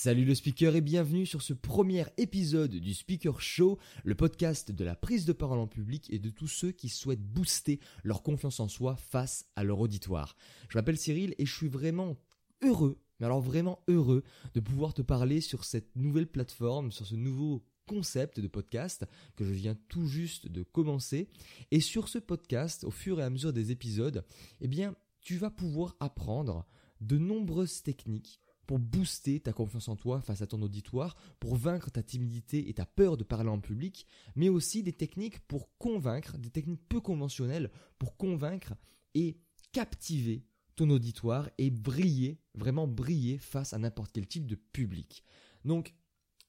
Salut le speaker et bienvenue sur ce premier épisode du Speaker Show, le podcast de la prise de parole en public et de tous ceux qui souhaitent booster leur confiance en soi face à leur auditoire. Je m'appelle Cyril et je suis vraiment heureux, mais alors vraiment heureux de pouvoir te parler sur cette nouvelle plateforme, sur ce nouveau concept de podcast que je viens tout juste de commencer. Et sur ce podcast, au fur et à mesure des épisodes, eh bien, tu vas pouvoir apprendre de nombreuses techniques pour booster ta confiance en toi face à ton auditoire, pour vaincre ta timidité et ta peur de parler en public, mais aussi des techniques pour convaincre, des techniques peu conventionnelles pour convaincre et captiver ton auditoire et briller, vraiment briller face à n'importe quel type de public. Donc,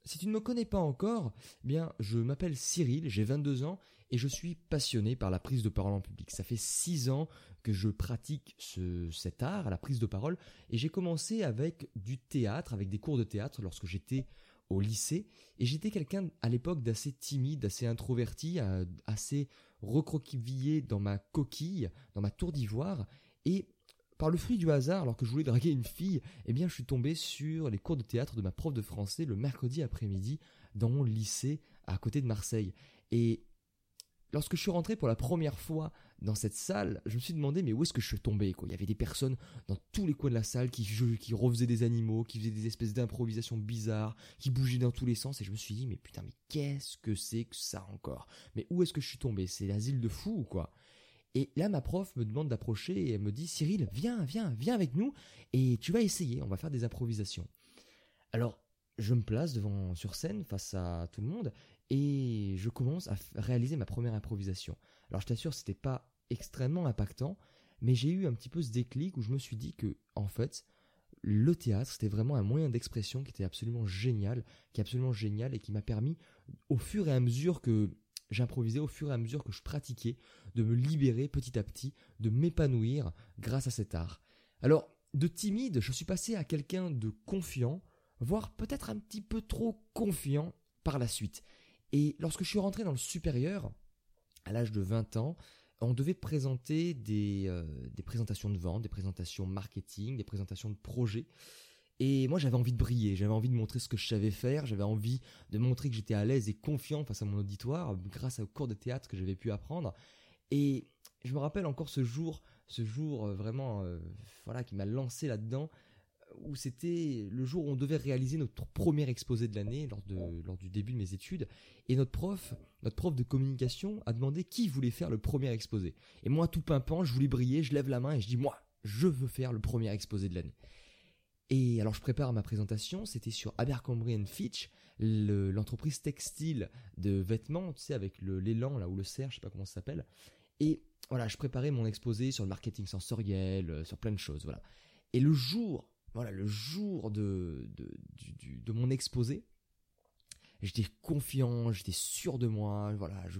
si tu ne me connais pas encore, eh bien, je m'appelle Cyril, j'ai 22 ans et je suis passionné par la prise de parole en public. Ça fait 6 ans que je pratique ce, cet art, la prise de parole, et j'ai commencé avec du théâtre, avec des cours de théâtre lorsque j'étais au lycée, et j'étais quelqu'un à l'époque d'assez timide, d'assez introverti, euh, assez recroquevillé dans ma coquille, dans ma tour d'ivoire, et par le fruit du hasard, alors que je voulais draguer une fille, eh bien, je suis tombé sur les cours de théâtre de ma prof de français le mercredi après-midi dans mon lycée à côté de Marseille. Et lorsque je suis rentré pour la première fois dans cette salle, je me suis demandé mais où est-ce que je suis tombé quoi? Il y avait des personnes dans tous les coins de la salle qui, qui refaisaient des animaux, qui faisaient des espèces d'improvisations bizarres, qui bougeaient dans tous les sens et je me suis dit mais putain mais qu'est-ce que c'est que ça encore? Mais où est-ce que je suis tombé? C'est l'asile de fou ou quoi? Et là, ma prof me demande d'approcher et elle me dit Cyril, viens, viens, viens avec nous et tu vas essayer, on va faire des improvisations. Alors, je me place devant sur scène face à tout le monde et je commence à réaliser ma première improvisation. Alors je t'assure, c'était pas extrêmement impactant, mais j'ai eu un petit peu ce déclic où je me suis dit que en fait, le théâtre, c'était vraiment un moyen d'expression qui était absolument génial, qui est absolument génial et qui m'a permis au fur et à mesure que j'improvisais, au fur et à mesure que je pratiquais, de me libérer petit à petit, de m'épanouir grâce à cet art. Alors, de timide, je suis passé à quelqu'un de confiant, voire peut-être un petit peu trop confiant par la suite. Et lorsque je suis rentré dans le supérieur, à l'âge de 20 ans, on devait présenter des, euh, des présentations de vente, des présentations marketing, des présentations de projets. Et moi j'avais envie de briller, j'avais envie de montrer ce que je savais faire, j'avais envie de montrer que j'étais à l'aise et confiant face à mon auditoire grâce au cours de théâtre que j'avais pu apprendre. Et je me rappelle encore ce jour, ce jour euh, vraiment euh, voilà qui m'a lancé là-dedans où c'était le jour où on devait réaliser notre premier exposé de l'année lors, de, lors du début de mes études. Et notre prof, notre prof de communication a demandé qui voulait faire le premier exposé. Et moi, tout pimpant, je voulais briller, je lève la main et je dis, moi, je veux faire le premier exposé de l'année. Et alors je prépare ma présentation, c'était sur Abercrombie Fitch, l'entreprise textile de vêtements, tu sais, avec l'élan là ou le cerf, je sais pas comment ça s'appelle. Et voilà, je préparais mon exposé sur le marketing sensoriel, euh, sur plein de choses, voilà. Et le jour voilà, le jour de, de, mon exposé, j'étais confiant, j'étais sûr de moi, voilà, je,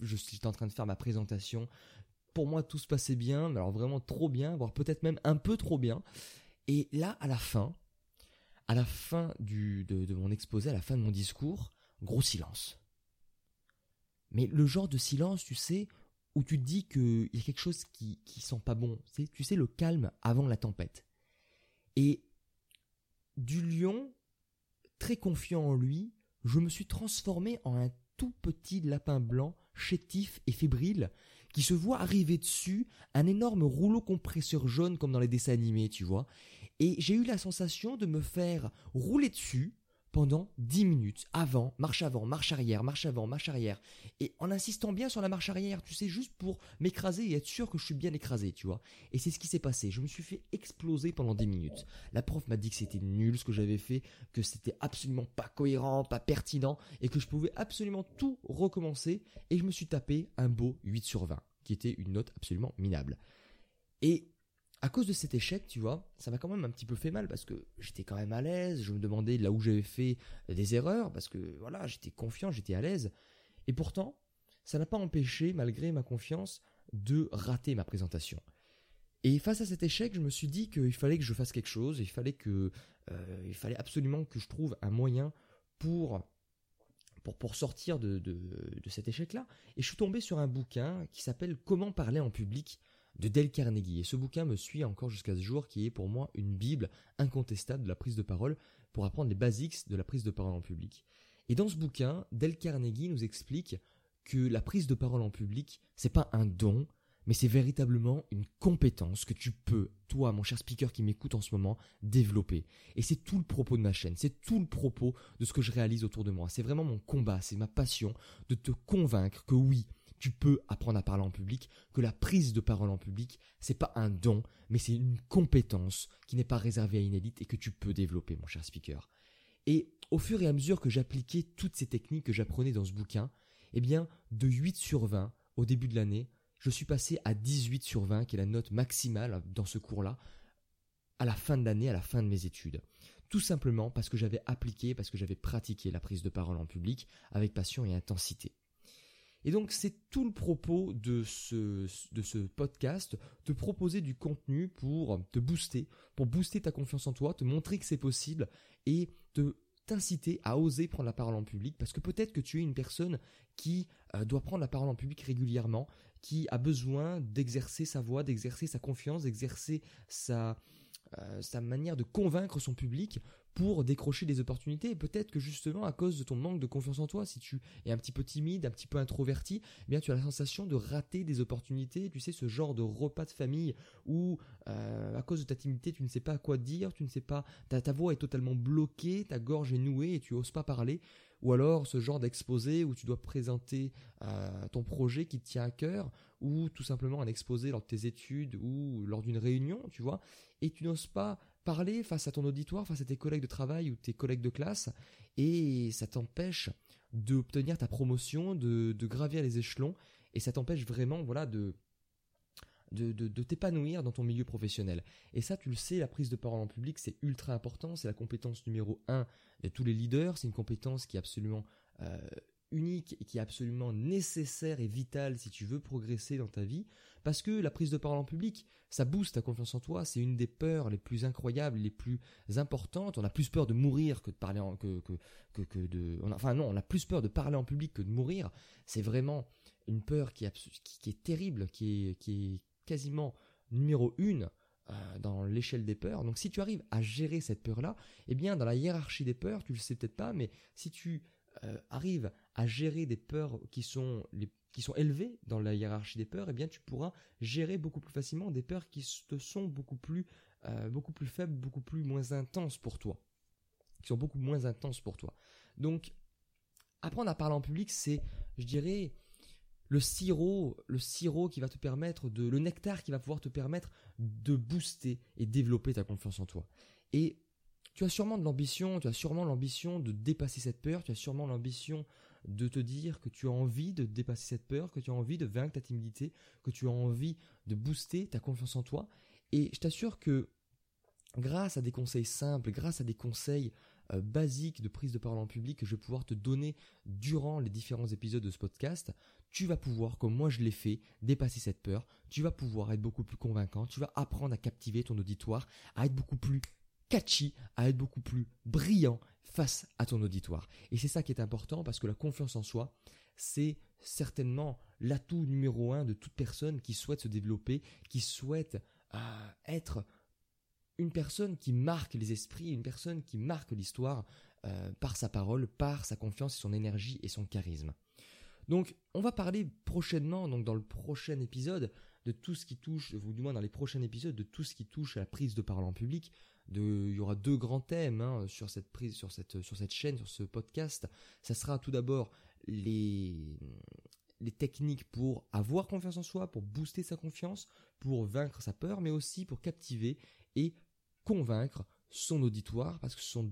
j'étais en train de faire ma présentation. Pour moi, tout se passait bien, alors vraiment trop bien, voire peut-être même un peu trop bien. Et là, à la fin, à la fin du, de, de mon exposé, à la fin de mon discours, gros silence. Mais le genre de silence, tu sais, où tu te dis qu'il y a quelque chose qui, qui sent pas bon. C'est, tu sais, le calme avant la tempête. Et du lion, très confiant en lui, je me suis transformé en un tout petit lapin blanc, chétif et fébrile, qui se voit arriver dessus un énorme rouleau compresseur jaune comme dans les dessins animés, tu vois. Et j'ai eu la sensation de me faire rouler dessus pendant 10 minutes, avant, marche avant, marche arrière, marche avant, marche arrière, et en insistant bien sur la marche arrière, tu sais, juste pour m'écraser et être sûr que je suis bien écrasé, tu vois. Et c'est ce qui s'est passé, je me suis fait exploser pendant 10 minutes. La prof m'a dit que c'était nul ce que j'avais fait, que c'était absolument pas cohérent, pas pertinent, et que je pouvais absolument tout recommencer, et je me suis tapé un beau 8 sur 20, qui était une note absolument minable. Et à cause de cet échec, tu vois, ça m'a quand même un petit peu fait mal parce que j'étais quand même à l'aise, je me demandais là où j'avais fait des erreurs parce que voilà, j'étais confiant, j'étais à l'aise. Et pourtant, ça n'a pas empêché, malgré ma confiance, de rater ma présentation. Et face à cet échec, je me suis dit qu'il fallait que je fasse quelque chose, il fallait euh, il fallait absolument que je trouve un moyen pour pour, pour sortir de, de, de cet échec-là. Et je suis tombé sur un bouquin qui s'appelle Comment parler en public de Dale Carnegie. Et ce bouquin me suit encore jusqu'à ce jour, qui est pour moi une bible incontestable de la prise de parole, pour apprendre les basics de la prise de parole en public. Et dans ce bouquin, Del Carnegie nous explique que la prise de parole en public, c'est pas un don, mais c'est véritablement une compétence que tu peux, toi, mon cher speaker qui m'écoute en ce moment, développer. Et c'est tout le propos de ma chaîne, c'est tout le propos de ce que je réalise autour de moi. C'est vraiment mon combat, c'est ma passion de te convaincre que oui, tu peux apprendre à parler en public, que la prise de parole en public, c'est pas un don, mais c'est une compétence qui n'est pas réservée à une élite et que tu peux développer, mon cher speaker. Et au fur et à mesure que j'appliquais toutes ces techniques que j'apprenais dans ce bouquin, eh bien, de 8 sur 20 au début de l'année, je suis passé à 18 sur 20, qui est la note maximale dans ce cours-là, à la fin de l'année, à la fin de mes études. Tout simplement parce que j'avais appliqué, parce que j'avais pratiqué la prise de parole en public avec passion et intensité. Et donc c'est tout le propos de ce, podcast, te proposer du contenu pour te booster, pour booster ta confiance en toi, te montrer que c'est possible et te t'inciter à oser prendre la parole en public parce que peut-être que tu es une personne qui euh, doit prendre la parole en public régulièrement, qui a besoin d'exercer sa voix, d'exercer sa confiance, d'exercer sa, euh, sa manière de convaincre son public pour décrocher des opportunités. Et peut-être que justement, à cause de ton manque de confiance en toi, si tu es un petit peu timide, un petit peu introverti, eh bien tu as la sensation de rater des opportunités. Tu sais, ce genre de repas de famille où, euh, à cause de ta timidité, tu ne sais pas quoi dire, tu ne sais pas, ta, ta voix est totalement bloquée, ta gorge est nouée et tu oses pas parler ou alors ce genre d'exposé où tu dois présenter euh, ton projet qui te tient à cœur, ou tout simplement un exposé lors de tes études ou lors d'une réunion, tu vois, et tu n'oses pas parler face à ton auditoire, face à tes collègues de travail ou tes collègues de classe, et ça t'empêche d'obtenir ta promotion, de, de gravir les échelons, et ça t'empêche vraiment, voilà, de de, t'épanouir dans ton milieu professionnel. Et ça, tu le sais, la prise de parole en public, c'est ultra important, c'est la compétence numéro un de tous les leaders, c'est une compétence qui est absolument euh, unique et qui est absolument nécessaire et vitale si tu veux progresser dans ta vie, parce que la prise de parole en public, ça booste ta confiance en toi, c'est une des peurs les plus incroyables, les plus importantes. On a plus peur de mourir que de parler en, que, que, que, de, enfin non, on a plus peur de parler en public que de mourir. C'est vraiment une peur qui est, terrible, qui est, quasiment numéro une euh, dans l'échelle des peurs. Donc si tu arrives à gérer cette peur-là, eh bien dans la hiérarchie des peurs, tu le sais peut-être pas, mais si tu euh, arrives à gérer des peurs qui sont qui sont élevées dans la hiérarchie des peurs, eh bien tu pourras gérer beaucoup plus facilement des peurs qui te sont beaucoup plus euh, beaucoup plus faibles, beaucoup plus moins intenses pour toi, qui sont beaucoup moins intenses pour toi. Donc apprendre à parler en public, c'est, je dirais, le sirop, le sirop qui va te permettre de, le nectar qui va pouvoir te permettre de booster et développer ta confiance en toi. Et tu as sûrement de l'ambition, tu as sûrement l'ambition de dépasser cette peur, tu as sûrement l'ambition de te dire que tu as envie de dépasser cette peur, que tu as envie de vaincre ta timidité, que tu as envie de booster ta confiance en toi. Et je t'assure que grâce à des conseils simples, grâce à des conseils euh, basiques de prise de parole en public que je vais pouvoir te donner durant les différents épisodes de ce podcast, tu vas pouvoir, comme moi je l'ai fait, dépasser cette peur, tu vas pouvoir être beaucoup plus convaincant, tu vas apprendre à captiver ton auditoire, à être beaucoup plus catchy, à être beaucoup plus brillant face à ton auditoire. Et c'est ça qui est important parce que la confiance en soi, c'est certainement l'atout numéro un de toute personne qui souhaite se développer, qui souhaite euh, être une personne qui marque les esprits, une personne qui marque l'histoire euh, par sa parole, par sa confiance, son énergie et son charisme. Donc, on va parler prochainement, donc dans le prochain épisode, de tout ce qui touche, ou du moins dans les prochains épisodes, de tout ce qui touche à la prise de parole en public. Il y aura deux grands thèmes hein, sur cette prise, sur cette, sur cette chaîne, sur ce podcast. Ça sera tout d'abord les, les techniques pour avoir confiance en soi, pour booster sa confiance, pour vaincre sa peur, mais aussi pour captiver et convaincre son auditoire, parce que ce sont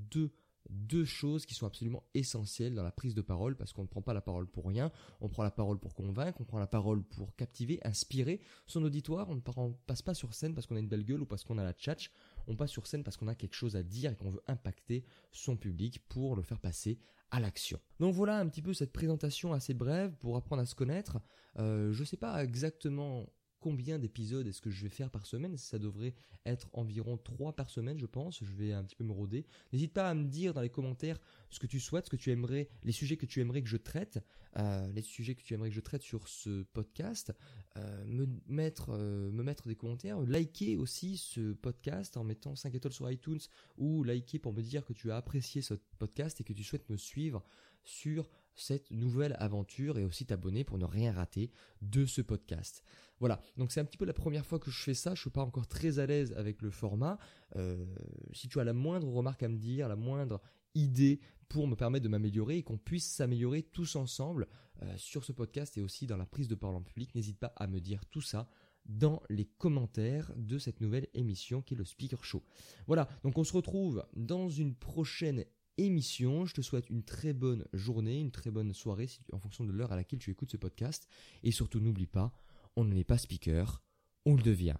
deux choses qui sont absolument essentielles dans la prise de parole parce qu'on ne prend pas la parole pour rien, on prend la parole pour convaincre, on prend la parole pour captiver, inspirer son auditoire, on ne passe pas sur scène parce qu'on a une belle gueule ou parce qu'on a la tchatch, on passe sur scène parce qu'on a quelque chose à dire et qu'on veut impacter son public pour le faire passer à l'action. Donc voilà un petit peu cette présentation assez brève pour apprendre à se connaître. Euh, je ne sais pas exactement combien d'épisodes est-ce que je vais faire par semaine? Ça devrait être environ 3 par semaine, je pense. Je vais un petit peu me rôder. N'hésite pas à me dire dans les commentaires ce que tu souhaites, ce que tu aimerais, les sujets que tu aimerais que je traite, euh, les sujets que tu aimerais que je traite sur ce podcast. Euh, me, mettre, euh, me mettre des commentaires, liker aussi ce podcast en mettant 5 étoiles sur iTunes ou liker pour me dire que tu as apprécié ce podcast et que tu souhaites me suivre sur cette nouvelle aventure et aussi t'abonner pour ne rien rater de ce podcast. Voilà, donc c'est un petit peu la première fois que je fais ça, je suis pas encore très à l'aise avec le format. Euh, si tu as la moindre remarque à me dire, la moindre idée pour me permettre de m'améliorer et qu'on puisse s'améliorer tous ensemble euh, sur ce podcast et aussi dans la prise de parole en public, n'hésite pas à me dire tout ça dans les commentaires de cette nouvelle émission qui est le Speaker Show. Voilà, donc on se retrouve dans une prochaine émission. Je te souhaite une très bonne journée, une très bonne soirée en fonction de l'heure à laquelle tu écoutes ce podcast. Et surtout, n'oublie pas, on n'est pas speaker, on le devient.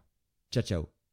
Ciao ciao